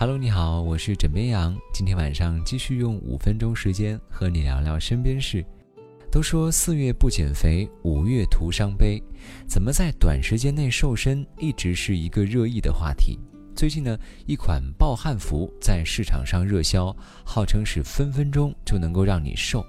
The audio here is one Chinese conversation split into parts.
Hello，你好，我是枕边羊。今天晚上继续用五分钟时间和你聊聊身边事。都说四月不减肥，五月徒伤悲。怎么在短时间内瘦身，一直是一个热议的话题。最近呢，一款暴汗服在市场上热销，号称是分分钟就能够让你瘦。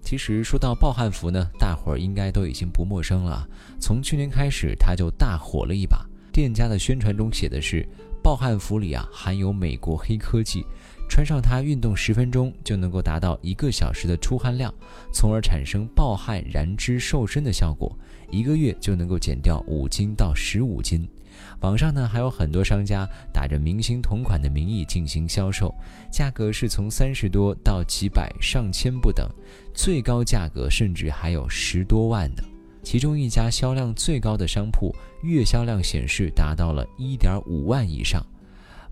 其实说到暴汗服呢，大伙儿应该都已经不陌生了。从去年开始，它就大火了一把。店家的宣传中写的是。暴汗服里啊含有美国黑科技，穿上它运动十分钟就能够达到一个小时的出汗量，从而产生暴汗燃脂瘦身的效果，一个月就能够减掉五斤到十五斤。网上呢还有很多商家打着明星同款的名义进行销售，价格是从三十多到几百上千不等，最高价格甚至还有十多万的。其中一家销量最高的商铺，月销量显示达到了一点五万以上。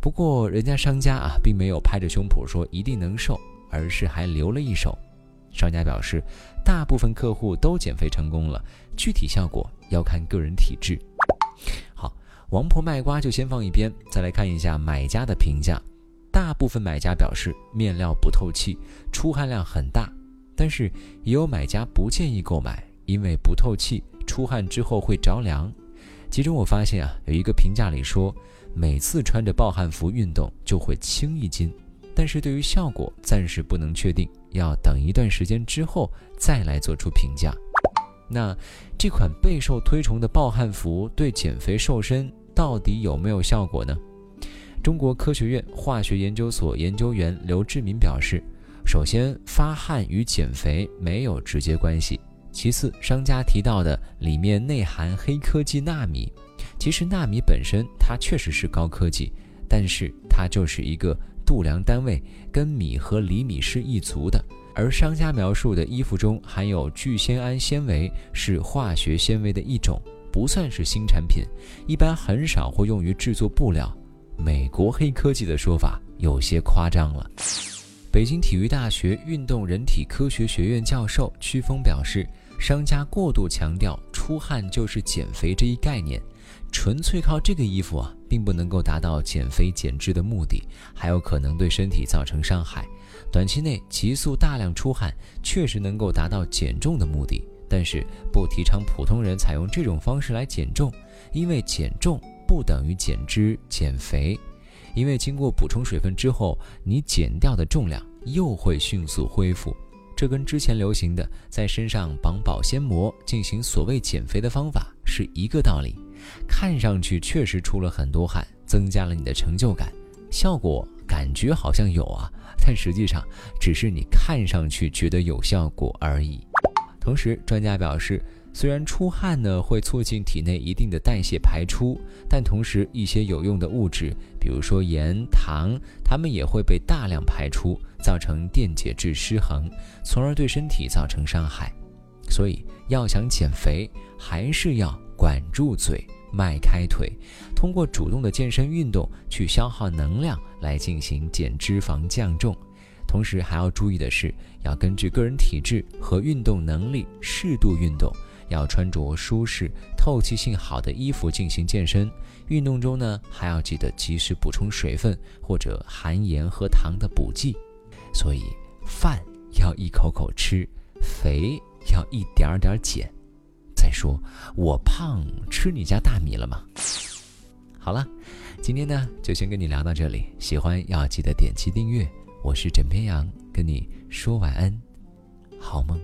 不过，人家商家啊，并没有拍着胸脯说一定能瘦，而是还留了一手。商家表示，大部分客户都减肥成功了，具体效果要看个人体质。好，王婆卖瓜就先放一边，再来看一下买家的评价。大部分买家表示面料不透气，出汗量很大，但是也有买家不建议购买。因为不透气，出汗之后会着凉。其中我发现啊，有一个评价里说，每次穿着暴汗服运动就会轻一斤，但是对于效果暂时不能确定，要等一段时间之后再来做出评价。那这款备受推崇的暴汗服对减肥瘦身到底有没有效果呢？中国科学院化学研究所研究员刘志民表示，首先发汗与减肥没有直接关系。其次，商家提到的里面内含黑科技纳米，其实纳米本身它确实是高科技，但是它就是一个度量单位，跟米和厘米是一族的。而商家描述的衣服中含有聚酰胺纤维，是化学纤维的一种，不算是新产品，一般很少会用于制作布料。美国黑科技的说法有些夸张了。北京体育大学运动人体科学学院教授曲峰表示。商家过度强调出汗就是减肥这一概念，纯粹靠这个衣服啊，并不能够达到减肥减脂的目的，还有可能对身体造成伤害。短期内急速大量出汗确实能够达到减重的目的，但是不提倡普通人采用这种方式来减重，因为减重不等于减脂减肥，因为经过补充水分之后，你减掉的重量又会迅速恢复。这跟之前流行的在身上绑保鲜膜进行所谓减肥的方法是一个道理，看上去确实出了很多汗，增加了你的成就感，效果感觉好像有啊，但实际上只是你看上去觉得有效果而已。同时，专家表示。虽然出汗呢会促进体内一定的代谢排出，但同时一些有用的物质，比如说盐、糖，它们也会被大量排出，造成电解质失衡，从而对身体造成伤害。所以要想减肥，还是要管住嘴，迈开腿，通过主动的健身运动去消耗能量来进行减脂肪降重。同时还要注意的是，要根据个人体质和运动能力适度运动。要穿着舒适、透气性好的衣服进行健身。运动中呢，还要记得及时补充水分或者含盐和糖的补剂。所以，饭要一口口吃，肥要一点点减。再说，我胖吃你家大米了吗？好了，今天呢就先跟你聊到这里。喜欢要记得点击订阅。我是枕边羊，跟你说晚安。好梦